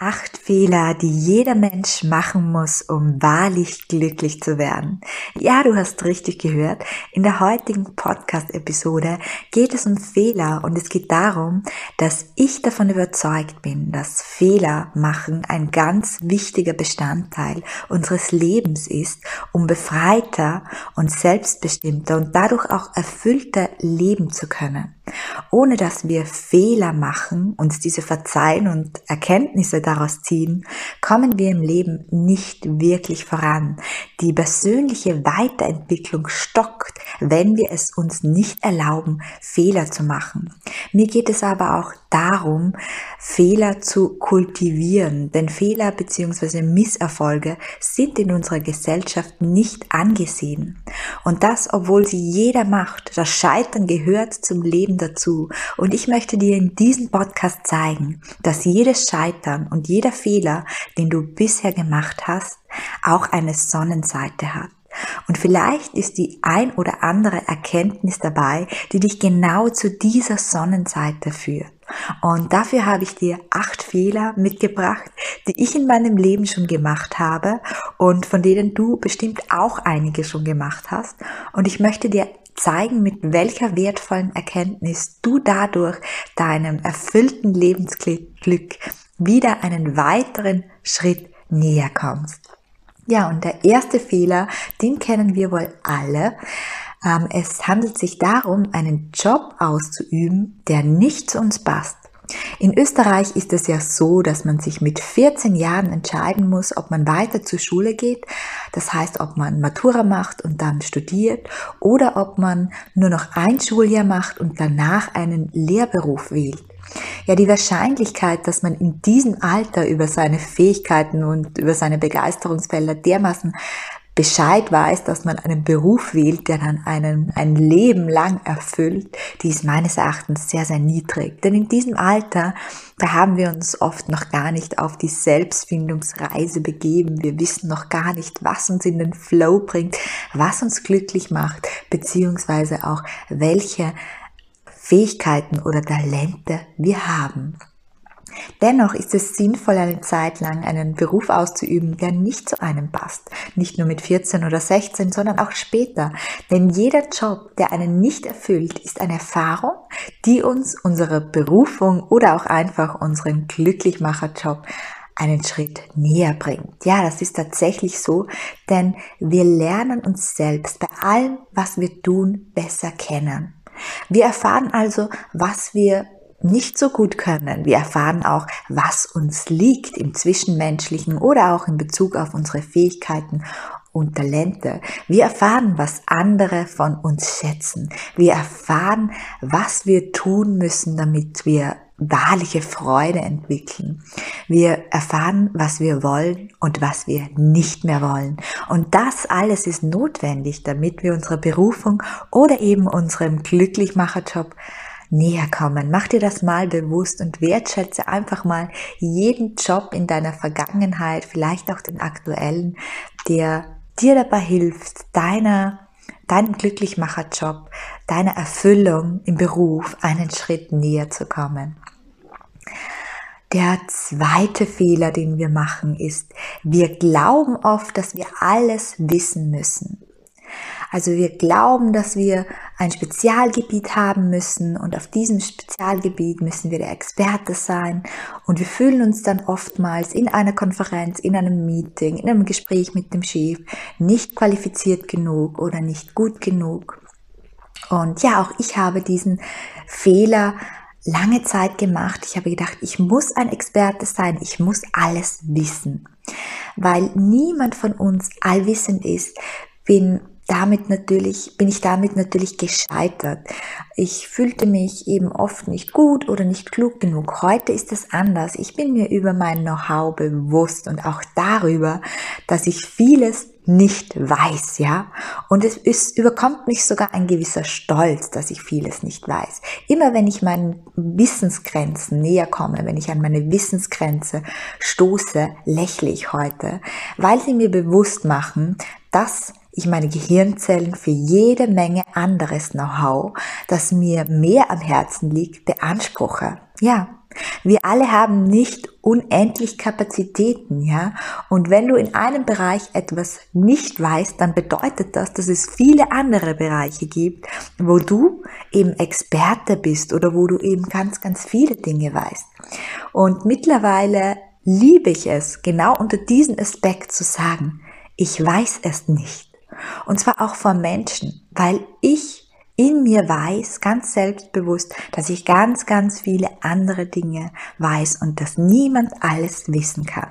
Acht Fehler, die jeder Mensch machen muss, um wahrlich glücklich zu werden. Ja, du hast richtig gehört. In der heutigen Podcast-Episode geht es um Fehler und es geht darum, dass ich davon überzeugt bin, dass Fehler machen ein ganz wichtiger Bestandteil unseres Lebens ist, um befreiter und selbstbestimmter und dadurch auch erfüllter leben zu können ohne dass wir Fehler machen, uns diese verzeihen und Erkenntnisse daraus ziehen, kommen wir im Leben nicht wirklich voran. Die persönliche Weiterentwicklung stockt, wenn wir es uns nicht erlauben, Fehler zu machen. Mir geht es aber auch darum, Fehler zu kultivieren, denn Fehler bzw. Misserfolge sind in unserer Gesellschaft nicht angesehen. Und das, obwohl sie jeder macht. Das Scheitern gehört zum Leben dazu. Und ich möchte dir in diesem Podcast zeigen, dass jedes Scheitern und jeder Fehler, den du bisher gemacht hast, auch eine Sonnenseite hat. Und vielleicht ist die ein oder andere Erkenntnis dabei, die dich genau zu dieser Sonnenseite führt. Und dafür habe ich dir acht Fehler mitgebracht, die ich in meinem Leben schon gemacht habe und von denen du bestimmt auch einige schon gemacht hast. Und ich möchte dir zeigen, mit welcher wertvollen Erkenntnis du dadurch deinem erfüllten Lebensglück wieder einen weiteren Schritt näher kommst. Ja, und der erste Fehler, den kennen wir wohl alle. Ähm, es handelt sich darum, einen Job auszuüben, der nicht zu uns passt. In Österreich ist es ja so, dass man sich mit 14 Jahren entscheiden muss, ob man weiter zur Schule geht. Das heißt, ob man Matura macht und dann studiert oder ob man nur noch ein Schuljahr macht und danach einen Lehrberuf wählt. Ja, die Wahrscheinlichkeit, dass man in diesem Alter über seine Fähigkeiten und über seine Begeisterungsfelder dermaßen Bescheid weiß, dass man einen Beruf wählt, der dann einen ein Leben lang erfüllt, die ist meines Erachtens sehr, sehr niedrig. Denn in diesem Alter, da haben wir uns oft noch gar nicht auf die Selbstfindungsreise begeben. Wir wissen noch gar nicht, was uns in den Flow bringt, was uns glücklich macht, beziehungsweise auch welche Fähigkeiten oder Talente wir haben. Dennoch ist es sinnvoll, eine Zeit lang einen Beruf auszuüben, der nicht zu einem passt. Nicht nur mit 14 oder 16, sondern auch später. Denn jeder Job, der einen nicht erfüllt, ist eine Erfahrung, die uns unsere Berufung oder auch einfach unseren Glücklichmacherjob einen Schritt näher bringt. Ja, das ist tatsächlich so, denn wir lernen uns selbst bei allem, was wir tun, besser kennen. Wir erfahren also, was wir nicht so gut können. Wir erfahren auch, was uns liegt im Zwischenmenschlichen oder auch in Bezug auf unsere Fähigkeiten und Talente. Wir erfahren, was andere von uns schätzen. Wir erfahren, was wir tun müssen, damit wir wahrliche Freude entwickeln. Wir erfahren, was wir wollen und was wir nicht mehr wollen. Und das alles ist notwendig, damit wir unserer Berufung oder eben unserem Glücklichmacherjob näher kommen. Mach dir das mal bewusst und wertschätze einfach mal jeden Job in deiner Vergangenheit, vielleicht auch den aktuellen, der dir dabei hilft, deiner deinem Glücklichmacherjob, deiner Erfüllung im Beruf einen Schritt näher zu kommen. Der zweite Fehler, den wir machen, ist, wir glauben oft, dass wir alles wissen müssen. Also wir glauben, dass wir ein Spezialgebiet haben müssen und auf diesem Spezialgebiet müssen wir der Experte sein und wir fühlen uns dann oftmals in einer Konferenz, in einem Meeting, in einem Gespräch mit dem Chef nicht qualifiziert genug oder nicht gut genug. Und ja, auch ich habe diesen Fehler lange Zeit gemacht. Ich habe gedacht, ich muss ein Experte sein, ich muss alles wissen. Weil niemand von uns allwissend ist, bin damit natürlich, bin ich damit natürlich gescheitert. Ich fühlte mich eben oft nicht gut oder nicht klug genug. Heute ist es anders. Ich bin mir über mein Know-how bewusst und auch darüber, dass ich vieles nicht weiß, ja. Und es ist, überkommt mich sogar ein gewisser Stolz, dass ich vieles nicht weiß. Immer wenn ich meinen Wissensgrenzen näher komme, wenn ich an meine Wissensgrenze stoße, lächle ich heute, weil sie mir bewusst machen, dass ich meine Gehirnzellen für jede Menge anderes Know-how, das mir mehr am Herzen liegt, beanspruche. Ja, wir alle haben nicht unendlich Kapazitäten, ja. Und wenn du in einem Bereich etwas nicht weißt, dann bedeutet das, dass es viele andere Bereiche gibt, wo du eben Experte bist oder wo du eben ganz, ganz viele Dinge weißt. Und mittlerweile liebe ich es, genau unter diesem Aspekt zu sagen, ich weiß es nicht. Und zwar auch vor Menschen, weil ich in mir weiß, ganz selbstbewusst, dass ich ganz, ganz viele andere Dinge weiß und dass niemand alles wissen kann.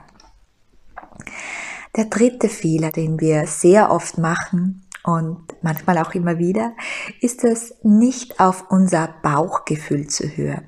Der dritte Fehler, den wir sehr oft machen und manchmal auch immer wieder, ist es nicht auf unser Bauchgefühl zu hören.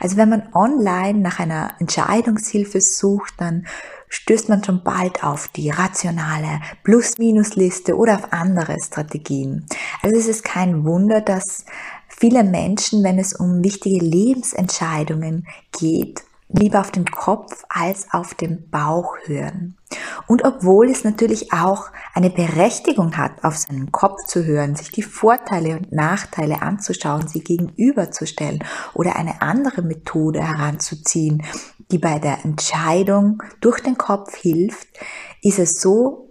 Also wenn man online nach einer Entscheidungshilfe sucht, dann stößt man schon bald auf die rationale Plus-Minus-Liste oder auf andere Strategien. Also es ist kein Wunder, dass viele Menschen, wenn es um wichtige Lebensentscheidungen geht, lieber auf den Kopf als auf den Bauch hören. Und obwohl es natürlich auch eine Berechtigung hat, auf seinen Kopf zu hören, sich die Vorteile und Nachteile anzuschauen, sie gegenüberzustellen oder eine andere Methode heranzuziehen, die bei der Entscheidung durch den Kopf hilft, ist es so,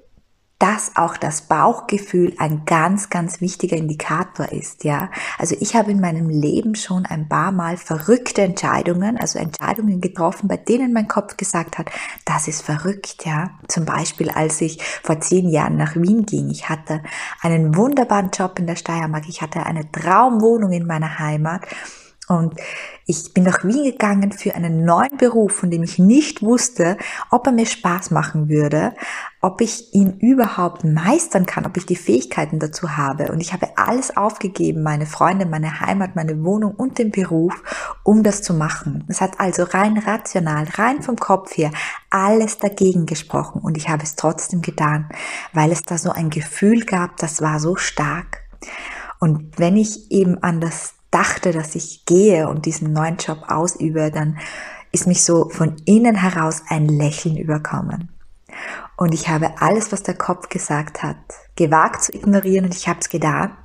dass auch das Bauchgefühl ein ganz, ganz wichtiger Indikator ist, ja. Also ich habe in meinem Leben schon ein paar Mal verrückte Entscheidungen, also Entscheidungen getroffen, bei denen mein Kopf gesagt hat, das ist verrückt, ja. Zum Beispiel, als ich vor zehn Jahren nach Wien ging. Ich hatte einen wunderbaren Job in der Steiermark. Ich hatte eine Traumwohnung in meiner Heimat und ich bin nach Wien gegangen für einen neuen Beruf, von dem ich nicht wusste, ob er mir Spaß machen würde, ob ich ihn überhaupt meistern kann, ob ich die Fähigkeiten dazu habe. Und ich habe alles aufgegeben, meine Freunde, meine Heimat, meine Wohnung und den Beruf, um das zu machen. Es hat also rein rational, rein vom Kopf her, alles dagegen gesprochen. Und ich habe es trotzdem getan, weil es da so ein Gefühl gab, das war so stark. Und wenn ich eben an das dachte, dass ich gehe und diesen neuen Job ausübe, dann ist mich so von innen heraus ein Lächeln überkommen. Und ich habe alles, was der Kopf gesagt hat, gewagt zu ignorieren und ich habe es getan.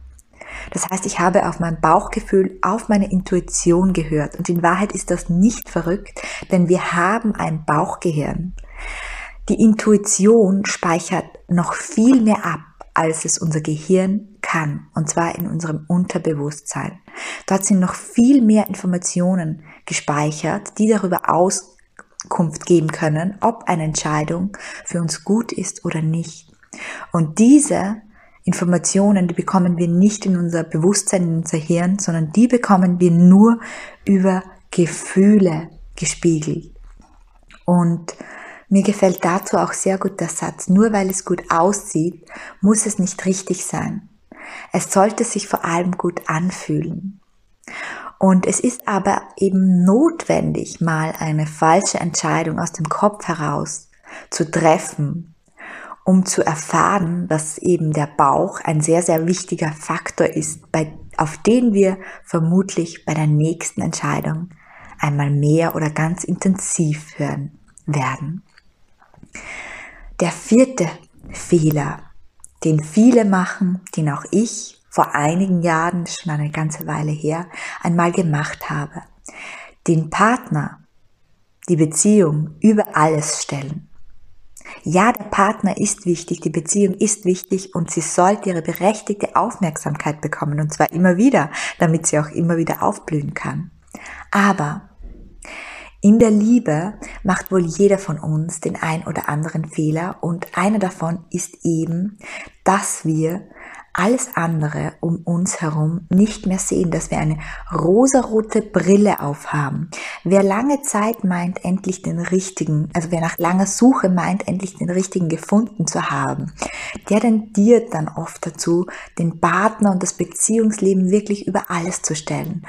Das heißt, ich habe auf mein Bauchgefühl, auf meine Intuition gehört. Und in Wahrheit ist das nicht verrückt, denn wir haben ein Bauchgehirn. Die Intuition speichert noch viel mehr ab, als es unser Gehirn kann, und zwar in unserem Unterbewusstsein. Dort sind noch viel mehr Informationen gespeichert, die darüber Auskunft geben können, ob eine Entscheidung für uns gut ist oder nicht. Und diese Informationen, die bekommen wir nicht in unser Bewusstsein, in unser Hirn, sondern die bekommen wir nur über Gefühle gespiegelt. Und mir gefällt dazu auch sehr gut der Satz, nur weil es gut aussieht, muss es nicht richtig sein. Es sollte sich vor allem gut anfühlen. Und es ist aber eben notwendig, mal eine falsche Entscheidung aus dem Kopf heraus zu treffen, um zu erfahren, dass eben der Bauch ein sehr, sehr wichtiger Faktor ist, bei, auf den wir vermutlich bei der nächsten Entscheidung einmal mehr oder ganz intensiv hören werden. Der vierte Fehler den viele machen, den auch ich vor einigen Jahren, schon eine ganze Weile her, einmal gemacht habe. Den Partner, die Beziehung über alles stellen. Ja, der Partner ist wichtig, die Beziehung ist wichtig und sie sollte ihre berechtigte Aufmerksamkeit bekommen und zwar immer wieder, damit sie auch immer wieder aufblühen kann. Aber in der Liebe macht wohl jeder von uns den ein oder anderen Fehler und einer davon ist eben, dass wir alles andere um uns herum nicht mehr sehen, dass wir eine rosarote Brille aufhaben. Wer lange Zeit meint, endlich den richtigen, also wer nach langer Suche meint, endlich den richtigen gefunden zu haben, der tendiert dann oft dazu, den Partner und das Beziehungsleben wirklich über alles zu stellen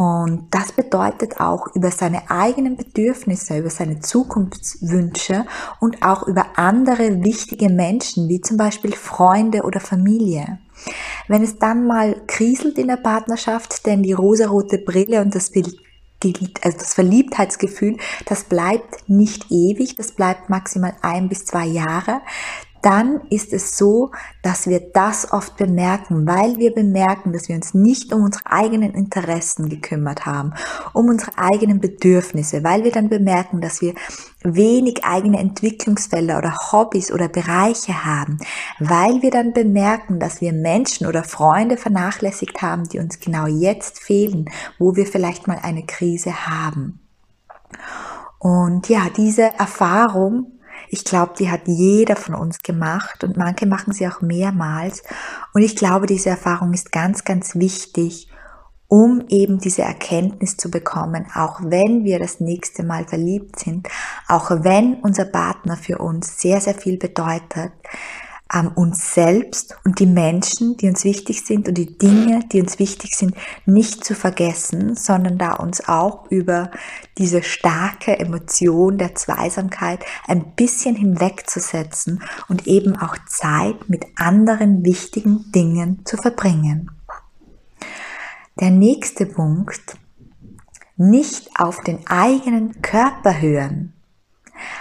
Und das bedeutet auch über seine eigenen Bedürfnisse, über seine Zukunftswünsche und auch über andere wichtige Menschen, wie zum Beispiel Freunde oder Familie. Wenn es dann mal kriselt in der Partnerschaft, denn die rosarote Brille und das also das Verliebtheitsgefühl, das bleibt nicht ewig, das bleibt maximal ein bis zwei Jahre, dann ist es so, dass wir das oft bemerken, weil wir bemerken, dass wir uns nicht um unsere eigenen Interessen gekümmert haben, um unsere eigenen Bedürfnisse, weil wir dann bemerken, dass wir wenig eigene Entwicklungsfelder oder Hobbys oder Bereiche haben, weil wir dann bemerken, dass wir Menschen oder Freunde vernachlässigt haben, die uns genau jetzt fehlen, wo wir vielleicht mal eine Krise haben. Und ja, diese Erfahrung ich glaube, die hat jeder von uns gemacht und manche machen sie auch mehrmals. Und ich glaube, diese Erfahrung ist ganz, ganz wichtig, um eben diese Erkenntnis zu bekommen, auch wenn wir das nächste Mal verliebt sind, auch wenn unser Partner für uns sehr, sehr viel bedeutet, uns selbst und die Menschen, die uns wichtig sind und die Dinge, die uns wichtig sind, nicht zu vergessen, sondern da uns auch über diese starke Emotion der Zweisamkeit ein bisschen hinwegzusetzen und eben auch Zeit mit anderen wichtigen Dingen zu verbringen. Der nächste Punkt, nicht auf den eigenen Körper hören.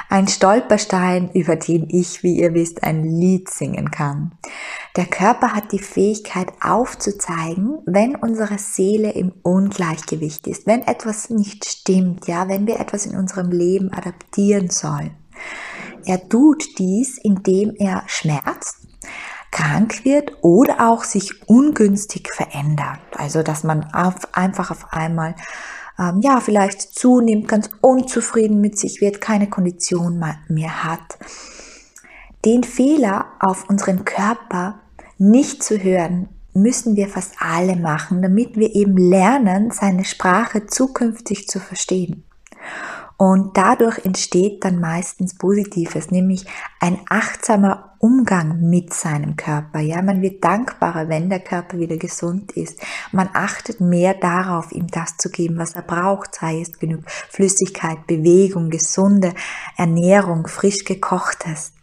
Ein Stolperstein, über den ich, wie ihr wisst, ein Lied singen kann. Der Körper hat die Fähigkeit aufzuzeigen, wenn unsere Seele im Ungleichgewicht ist, wenn etwas nicht stimmt, ja, wenn wir etwas in unserem Leben adaptieren sollen. Er tut dies, indem er schmerzt, krank wird oder auch sich ungünstig verändert. Also, dass man auf, einfach auf einmal ähm, ja, vielleicht zunimmt, ganz unzufrieden mit sich wird, keine Kondition mehr hat. Den Fehler auf unseren Körper nicht zu hören, müssen wir fast alle machen, damit wir eben lernen, seine Sprache zukünftig zu verstehen. Und dadurch entsteht dann meistens Positives, nämlich ein achtsamer Umgang mit seinem Körper. Ja, man wird dankbarer, wenn der Körper wieder gesund ist. Man achtet mehr darauf, ihm das zu geben, was er braucht, sei es genug Flüssigkeit, Bewegung, gesunde Ernährung, frisch gekochtes.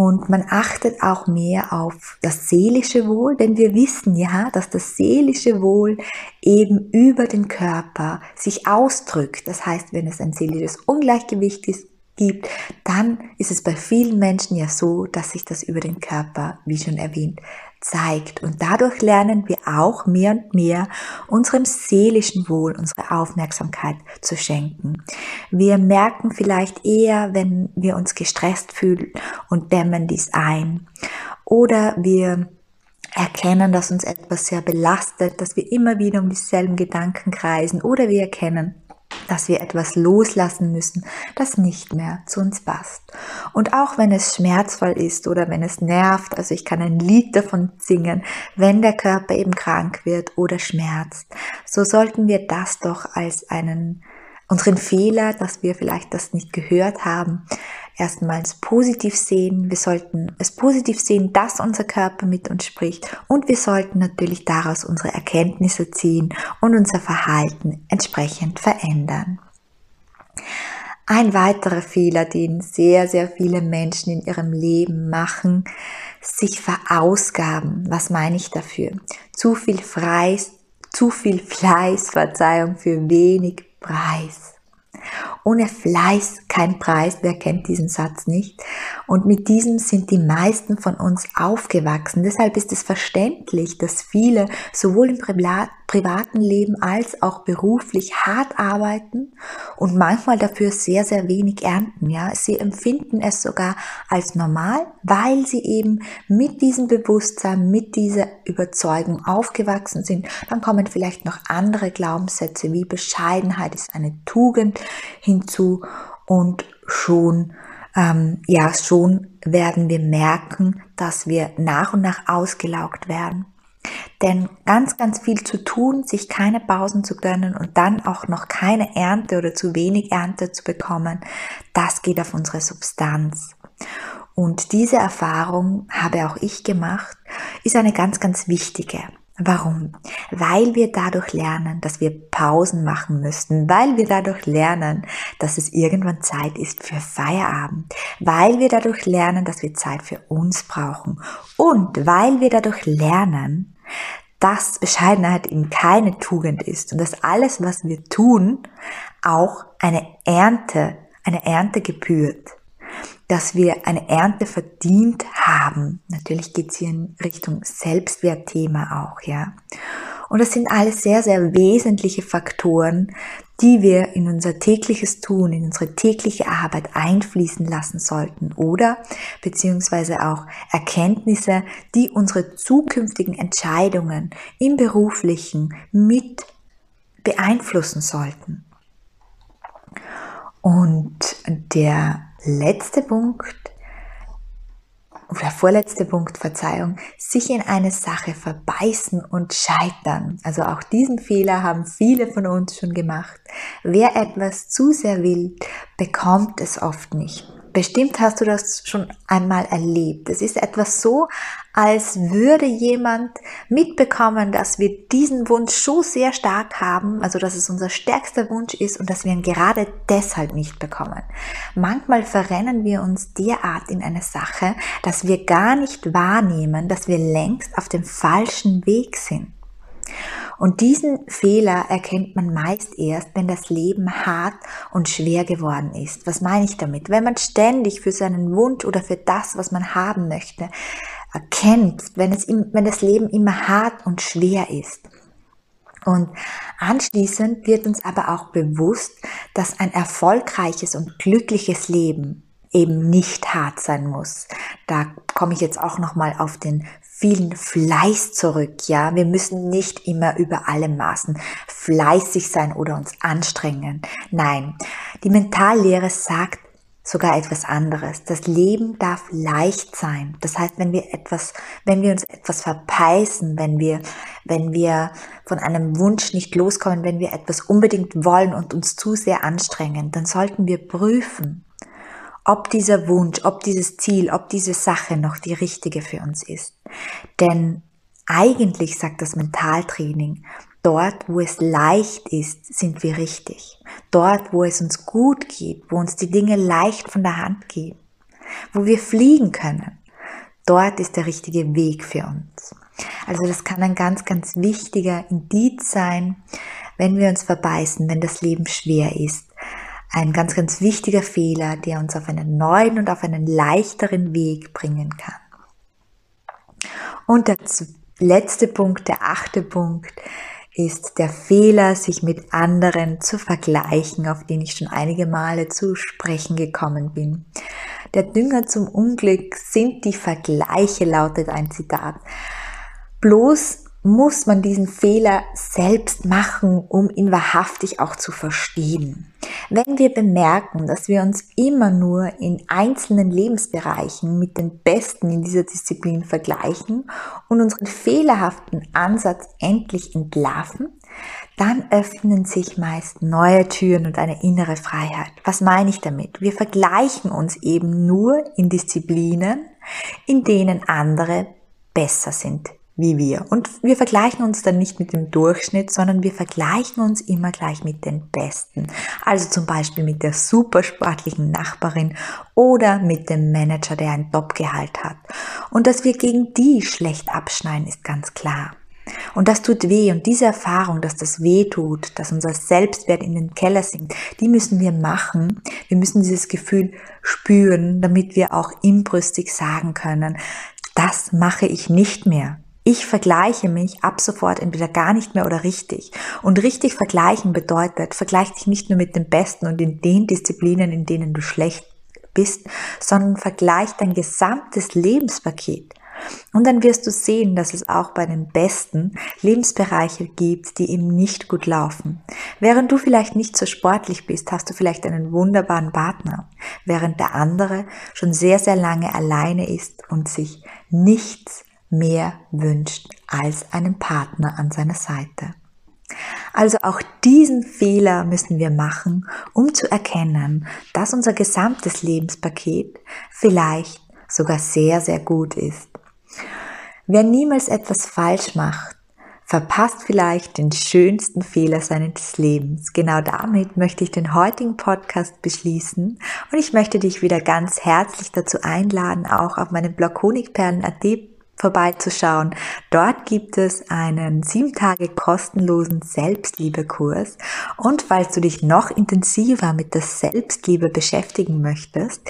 Und man achtet auch mehr auf das seelische Wohl, denn wir wissen ja, dass das seelische Wohl eben über den Körper sich ausdrückt. Das heißt, wenn es ein seelisches Ungleichgewicht ist, gibt, dann ist es bei vielen Menschen ja so, dass sich das über den Körper, wie schon erwähnt, zeigt. Und dadurch lernen wir auch mehr und mehr unserem seelischen Wohl unsere Aufmerksamkeit zu schenken. Wir merken vielleicht eher, wenn wir uns gestresst fühlen und dämmen dies ein. Oder wir erkennen, dass uns etwas sehr belastet, dass wir immer wieder um dieselben Gedanken kreisen. Oder wir erkennen, dass wir etwas loslassen müssen, das nicht mehr zu uns passt. Und auch wenn es schmerzvoll ist oder wenn es nervt, also ich kann ein Lied davon singen, wenn der Körper eben krank wird oder schmerzt, so sollten wir das doch als einen unseren Fehler, dass wir vielleicht das nicht gehört haben, erstmals positiv sehen. Wir sollten es positiv sehen, dass unser Körper mit uns spricht und wir sollten natürlich daraus unsere Erkenntnisse ziehen und unser Verhalten entsprechend verändern. Ein weiterer Fehler, den sehr, sehr viele Menschen in ihrem Leben machen, sich verausgaben. Was meine ich dafür? Zu viel Fleiß, zu viel Fleiß, Verzeihung, für wenig Preis. Ohne Fleiß kein Preis, wer kennt diesen Satz nicht? Und mit diesem sind die meisten von uns aufgewachsen. Deshalb ist es verständlich, dass viele sowohl im privaten Leben als auch beruflich hart arbeiten und manchmal dafür sehr, sehr wenig ernten. Ja, sie empfinden es sogar als normal, weil sie eben mit diesem Bewusstsein, mit dieser Überzeugung aufgewachsen sind. Dann kommen vielleicht noch andere Glaubenssätze wie Bescheidenheit ist eine Tugend hinzu und schon ähm, ja schon werden wir merken, dass wir nach und nach ausgelaugt werden. Denn ganz, ganz viel zu tun, sich keine Pausen zu gönnen und dann auch noch keine Ernte oder zu wenig Ernte zu bekommen, das geht auf unsere Substanz. Und diese Erfahrung habe auch ich gemacht, ist eine ganz, ganz wichtige. Warum? weil wir dadurch lernen, dass wir Pausen machen müssten, weil wir dadurch lernen, dass es irgendwann Zeit ist für Feierabend, weil wir dadurch lernen, dass wir Zeit für uns brauchen und weil wir dadurch lernen, dass Bescheidenheit eben keine Tugend ist und dass alles, was wir tun, auch eine Ernte, eine Ernte gebührt dass wir eine Ernte verdient haben. Natürlich geht es hier in Richtung Selbstwertthema auch, ja. Und das sind alles sehr, sehr wesentliche Faktoren, die wir in unser tägliches Tun, in unsere tägliche Arbeit einfließen lassen sollten oder beziehungsweise auch Erkenntnisse, die unsere zukünftigen Entscheidungen im beruflichen mit beeinflussen sollten. Und der letzte Punkt oder vorletzte Punkt, Verzeihung, sich in eine Sache verbeißen und scheitern. Also auch diesen Fehler haben viele von uns schon gemacht. Wer etwas zu sehr will, bekommt es oft nicht. Bestimmt hast du das schon einmal erlebt. Es ist etwas so, als würde jemand mitbekommen, dass wir diesen Wunsch so sehr stark haben, also dass es unser stärkster Wunsch ist und dass wir ihn gerade deshalb nicht bekommen. Manchmal verrennen wir uns derart in eine Sache, dass wir gar nicht wahrnehmen, dass wir längst auf dem falschen Weg sind. Und diesen Fehler erkennt man meist erst, wenn das Leben hart und schwer geworden ist. Was meine ich damit? Wenn man ständig für seinen Wunsch oder für das, was man haben möchte, erkennt, wenn, es, wenn das Leben immer hart und schwer ist. Und anschließend wird uns aber auch bewusst, dass ein erfolgreiches und glückliches Leben eben nicht hart sein muss. Da komme ich jetzt auch noch mal auf den vielen Fleiß zurück, ja. Wir müssen nicht immer über alle Maßen fleißig sein oder uns anstrengen. Nein, die Mentallehre sagt sogar etwas anderes. Das Leben darf leicht sein. Das heißt, wenn wir etwas, wenn wir uns etwas verpeißen, wenn wir, wenn wir von einem Wunsch nicht loskommen, wenn wir etwas unbedingt wollen und uns zu sehr anstrengen, dann sollten wir prüfen, ob dieser Wunsch, ob dieses Ziel, ob diese Sache noch die richtige für uns ist. Denn eigentlich sagt das Mentaltraining, dort, wo es leicht ist, sind wir richtig. Dort, wo es uns gut geht, wo uns die Dinge leicht von der Hand gehen, wo wir fliegen können, dort ist der richtige Weg für uns. Also das kann ein ganz, ganz wichtiger Indiz sein, wenn wir uns verbeißen, wenn das Leben schwer ist, ein ganz, ganz wichtiger Fehler, der uns auf einen neuen und auf einen leichteren Weg bringen kann. Und der letzte Punkt, der achte Punkt, ist der Fehler, sich mit anderen zu vergleichen, auf den ich schon einige Male zu sprechen gekommen bin. Der Dünger zum Unglück sind die Vergleiche, lautet ein Zitat. Bloß muss man diesen Fehler selbst machen, um ihn wahrhaftig auch zu verstehen. Wenn wir bemerken, dass wir uns immer nur in einzelnen Lebensbereichen mit den Besten in dieser Disziplin vergleichen und unseren fehlerhaften Ansatz endlich entlarven, dann öffnen sich meist neue Türen und eine innere Freiheit. Was meine ich damit? Wir vergleichen uns eben nur in Disziplinen, in denen andere besser sind wie wir. Und wir vergleichen uns dann nicht mit dem Durchschnitt, sondern wir vergleichen uns immer gleich mit den Besten. Also zum Beispiel mit der supersportlichen Nachbarin oder mit dem Manager, der ein Top-Gehalt hat. Und dass wir gegen die schlecht abschneiden, ist ganz klar. Und das tut weh. Und diese Erfahrung, dass das weh tut, dass unser Selbstwert in den Keller sinkt, die müssen wir machen. Wir müssen dieses Gefühl spüren, damit wir auch inbrüstig sagen können, das mache ich nicht mehr. Ich vergleiche mich ab sofort entweder gar nicht mehr oder richtig. Und richtig vergleichen bedeutet, vergleich dich nicht nur mit dem Besten und in den Disziplinen, in denen du schlecht bist, sondern vergleich dein gesamtes Lebenspaket. Und dann wirst du sehen, dass es auch bei den Besten Lebensbereiche gibt, die eben nicht gut laufen. Während du vielleicht nicht so sportlich bist, hast du vielleicht einen wunderbaren Partner, während der andere schon sehr, sehr lange alleine ist und sich nichts mehr wünscht als einen Partner an seiner Seite. Also auch diesen Fehler müssen wir machen, um zu erkennen, dass unser gesamtes Lebenspaket vielleicht sogar sehr, sehr gut ist. Wer niemals etwas falsch macht, verpasst vielleicht den schönsten Fehler seines Lebens. Genau damit möchte ich den heutigen Podcast beschließen und ich möchte dich wieder ganz herzlich dazu einladen, auch auf meinem Blog Honigperlen.at vorbeizuschauen. Dort gibt es einen sieben Tage kostenlosen Selbstliebekurs. Und falls du dich noch intensiver mit der Selbstliebe beschäftigen möchtest,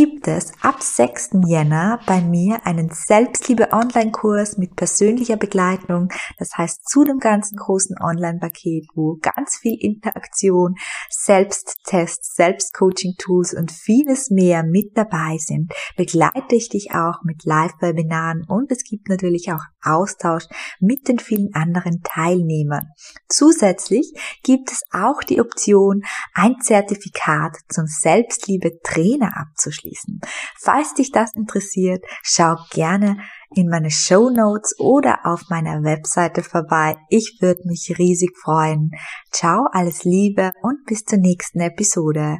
gibt es ab 6. Jänner bei mir einen Selbstliebe-Online-Kurs mit persönlicher Begleitung. Das heißt, zu dem ganzen großen Online-Paket, wo ganz viel Interaktion, Selbsttests, Selbstcoaching-Tools und vieles mehr mit dabei sind, begleite ich dich auch mit Live-Webinaren und es gibt natürlich auch Austausch mit den vielen anderen Teilnehmern. Zusätzlich gibt es auch die Option, ein Zertifikat zum Selbstliebe-Trainer abzuschließen abzuschließen. Falls dich das interessiert, schau gerne in meine Show Notes oder auf meiner Webseite vorbei. Ich würde mich riesig freuen. Ciao, alles Liebe und bis zur nächsten Episode.